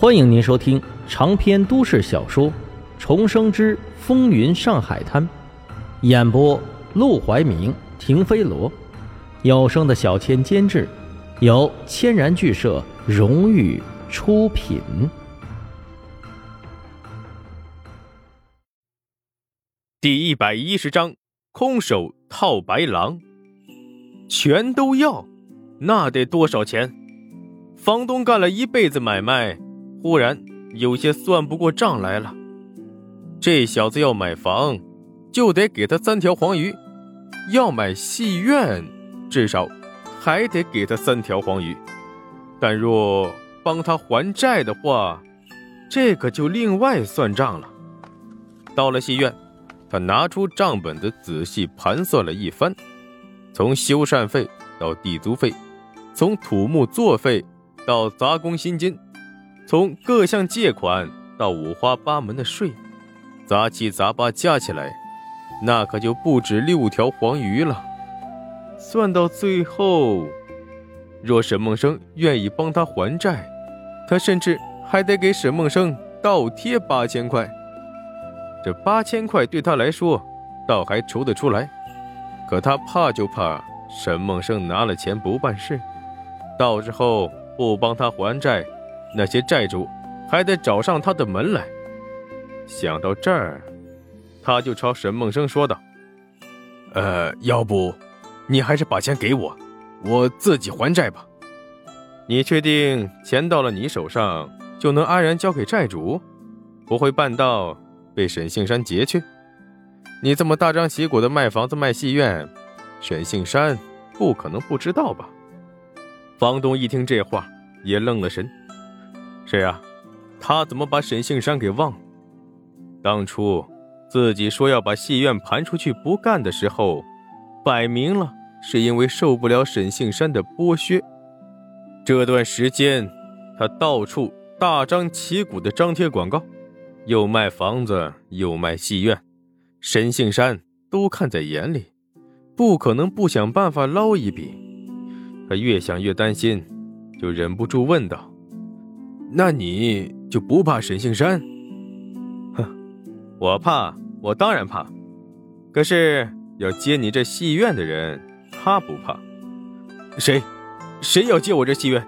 欢迎您收听长篇都市小说《重生之风云上海滩》，演播：陆怀明、停飞罗，有声的小千监制，由千然剧社荣誉出品。第一百一十章：空手套白狼，全都要，那得多少钱？房东干了一辈子买卖。忽然有些算不过账来了，这小子要买房，就得给他三条黄鱼；要买戏院，至少还得给他三条黄鱼。但若帮他还债的话，这可就另外算账了。到了戏院，他拿出账本子，仔细盘算了一番，从修缮费到地租费，从土木作费到杂工薪金。从各项借款到五花八门的税，杂七杂八加起来，那可就不止六条黄鱼了。算到最后，若沈梦生愿意帮他还债，他甚至还得给沈梦生倒贴八千块。这八千块对他来说，倒还筹得出来。可他怕就怕沈梦生拿了钱不办事，到时候不帮他还债。那些债主还得找上他的门来。想到这儿，他就朝沈梦生说道：“呃，要不，你还是把钱给我，我自己还债吧。你确定钱到了你手上就能安然交给债主，不会半道被沈杏山劫去？你这么大张旗鼓的卖房子卖戏院，沈杏山不可能不知道吧？”房东一听这话，也愣了神。是啊，他怎么把沈杏山给忘了？当初自己说要把戏院盘出去不干的时候，摆明了是因为受不了沈杏山的剥削。这段时间，他到处大张旗鼓的张贴广告，又卖房子又卖戏院，沈杏山都看在眼里，不可能不想办法捞一笔。他越想越担心，就忍不住问道。那你就不怕沈杏山？哼，我怕，我当然怕。可是要接你这戏院的人，他不怕。谁？谁要接我这戏院？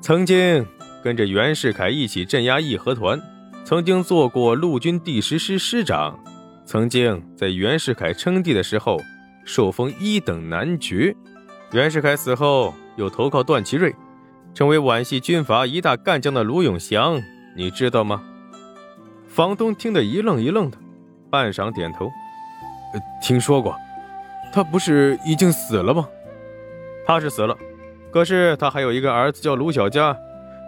曾经跟着袁世凯一起镇压义和团，曾经做过陆军第十师师长，曾经在袁世凯称帝的时候受封一等男爵。袁世凯死后，又投靠段祺瑞。成为皖系军阀一大干将的卢永祥，你知道吗？房东听得一愣一愣的，半晌点头：“听说过，他不是已经死了吗？他是死了，可是他还有一个儿子叫卢小佳，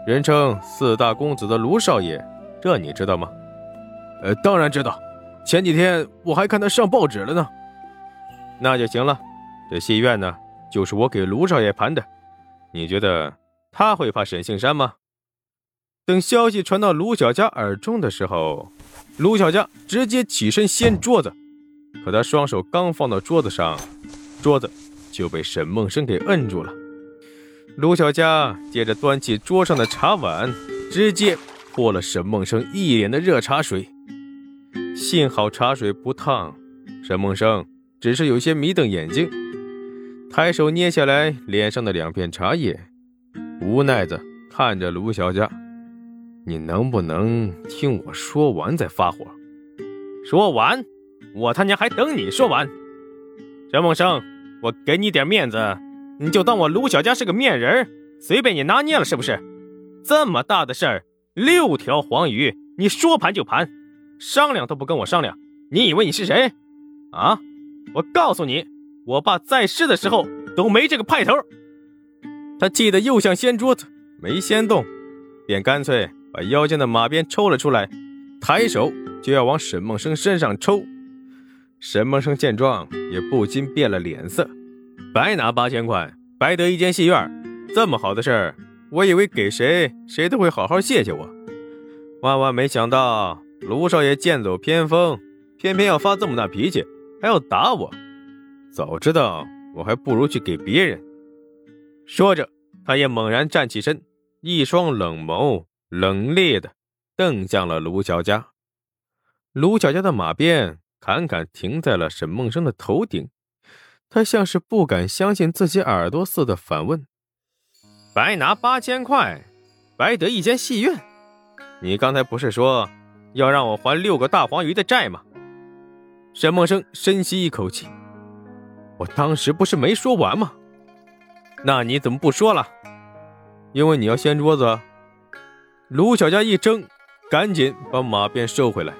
人称四大公子的卢少爷，这你知道吗？”“呃，当然知道，前几天我还看他上报纸了呢。”“那就行了，这戏院呢，就是我给卢少爷盘的，你觉得？”他会怕沈杏山吗？等消息传到卢小佳耳中的时候，卢小佳直接起身掀桌子，可他双手刚放到桌子上，桌子就被沈梦生给摁住了。卢小佳接着端起桌上的茶碗，直接泼了沈梦生一脸的热茶水。幸好茶水不烫，沈梦生只是有些迷瞪眼睛，抬手捏下来脸上的两片茶叶。无奈的看着卢小佳，你能不能听我说完再发火？说完，我他娘还等你说完。陈梦生，我给你点面子，你就当我卢小佳是个面人，随便你拿捏了是不是？这么大的事儿，六条黄鱼，你说盘就盘，商量都不跟我商量，你以为你是谁？啊！我告诉你，我爸在世的时候都没这个派头。他气得又想掀桌子，没掀动，便干脆把腰间的马鞭抽了出来，抬手就要往沈梦生身上抽。沈梦生见状也不禁变了脸色，白拿八千块，白得一间戏院，这么好的事儿，我以为给谁谁都会好好谢谢我，万万没想到卢少爷剑走偏锋，偏偏要发这么大脾气，还要打我。早知道我还不如去给别人。说着，他也猛然站起身，一双冷眸冷冽的瞪向了卢小佳。卢小佳的马鞭坎坎停在了沈梦生的头顶，他像是不敢相信自己耳朵似的反问：“白拿八千块，白得一间戏院？你刚才不是说要让我还六个大黄鱼的债吗？”沈梦生深吸一口气：“我当时不是没说完吗？那你怎么不说了？因为你要掀桌子。”卢小佳一怔，赶紧把马鞭收回来，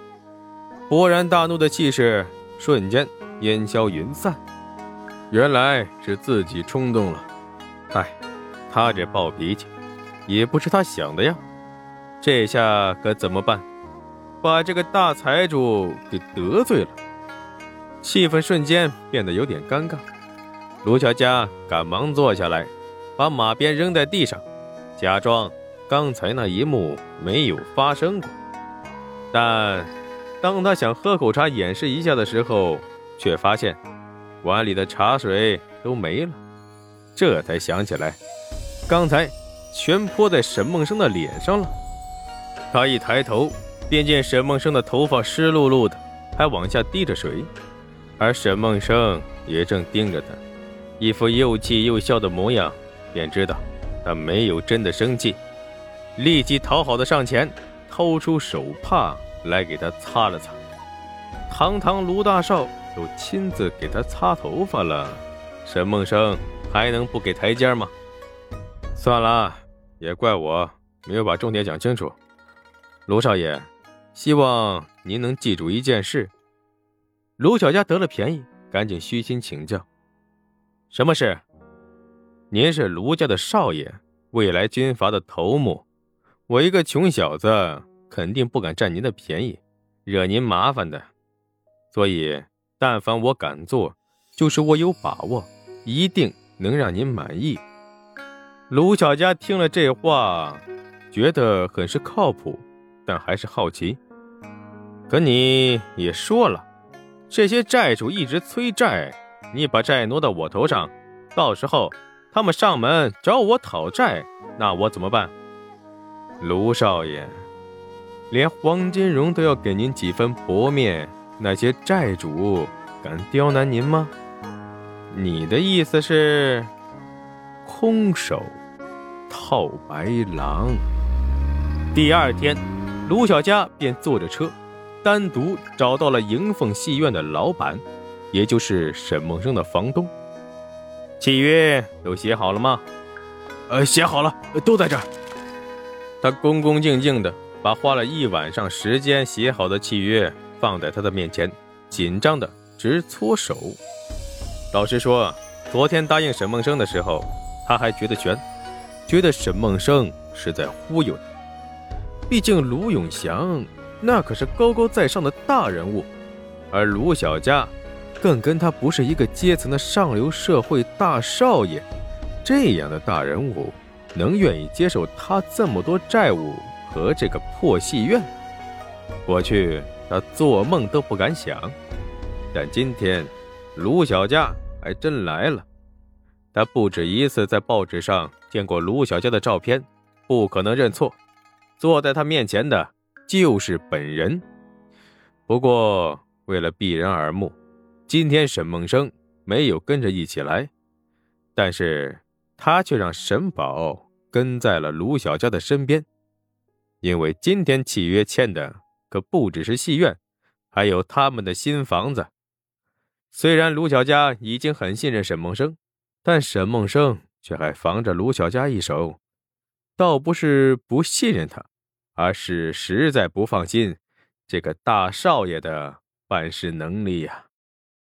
勃然大怒的气势瞬间烟消云散。原来是自己冲动了，唉，他这暴脾气也不是他想的呀。这下可怎么办？把这个大财主给得罪了，气氛瞬间变得有点尴尬。卢小佳赶忙坐下来，把马鞭扔在地上，假装。刚才那一幕没有发生过，但当他想喝口茶掩饰一下的时候，却发现碗里的茶水都没了。这才想起来，刚才全泼在沈梦生的脸上了。他一抬头，便见沈梦生的头发湿漉漉的，还往下滴着水，而沈梦生也正盯着他，一副又气又笑的模样，便知道他没有真的生气。立即讨好的上前，掏出手帕来给他擦了擦。堂堂卢大少都亲自给他擦头发了，沈梦生还能不给台阶吗？算了，也怪我没有把重点讲清楚。卢少爷，希望您能记住一件事。卢小佳得了便宜，赶紧虚心请教：什么事？您是卢家的少爷，未来军阀的头目。我一个穷小子，肯定不敢占您的便宜，惹您麻烦的。所以，但凡我敢做，就是我有把握，一定能让您满意。卢小佳听了这话，觉得很是靠谱，但还是好奇。可你也说了，这些债主一直催债，你把债挪到我头上，到时候他们上门找我讨债，那我怎么办？卢少爷，连黄金荣都要给您几分薄面，那些债主敢刁难您吗？你的意思是，空手套白狼？第二天，卢小佳便坐着车，单独找到了迎凤戏院的老板，也就是沈梦生的房东。契约都写好了吗？呃，写好了，都在这儿。他恭恭敬敬地把花了一晚上时间写好的契约放在他的面前，紧张的直搓手。老实说，昨天答应沈梦生的时候，他还觉得悬，觉得沈梦生是在忽悠他。毕竟卢永祥那可是高高在上的大人物，而卢小佳更跟他不是一个阶层的上流社会大少爷，这样的大人物。能愿意接受他这么多债务和这个破戏院？过去他做梦都不敢想，但今天卢小佳还真来了。他不止一次在报纸上见过卢小佳的照片，不可能认错。坐在他面前的就是本人。不过为了避人耳目，今天沈梦生没有跟着一起来，但是他却让沈宝。跟在了卢小佳的身边，因为今天契约签的可不只是戏院，还有他们的新房子。虽然卢小佳已经很信任沈梦生，但沈梦生却还防着卢小佳一手，倒不是不信任他，而是实在不放心这个大少爷的办事能力呀。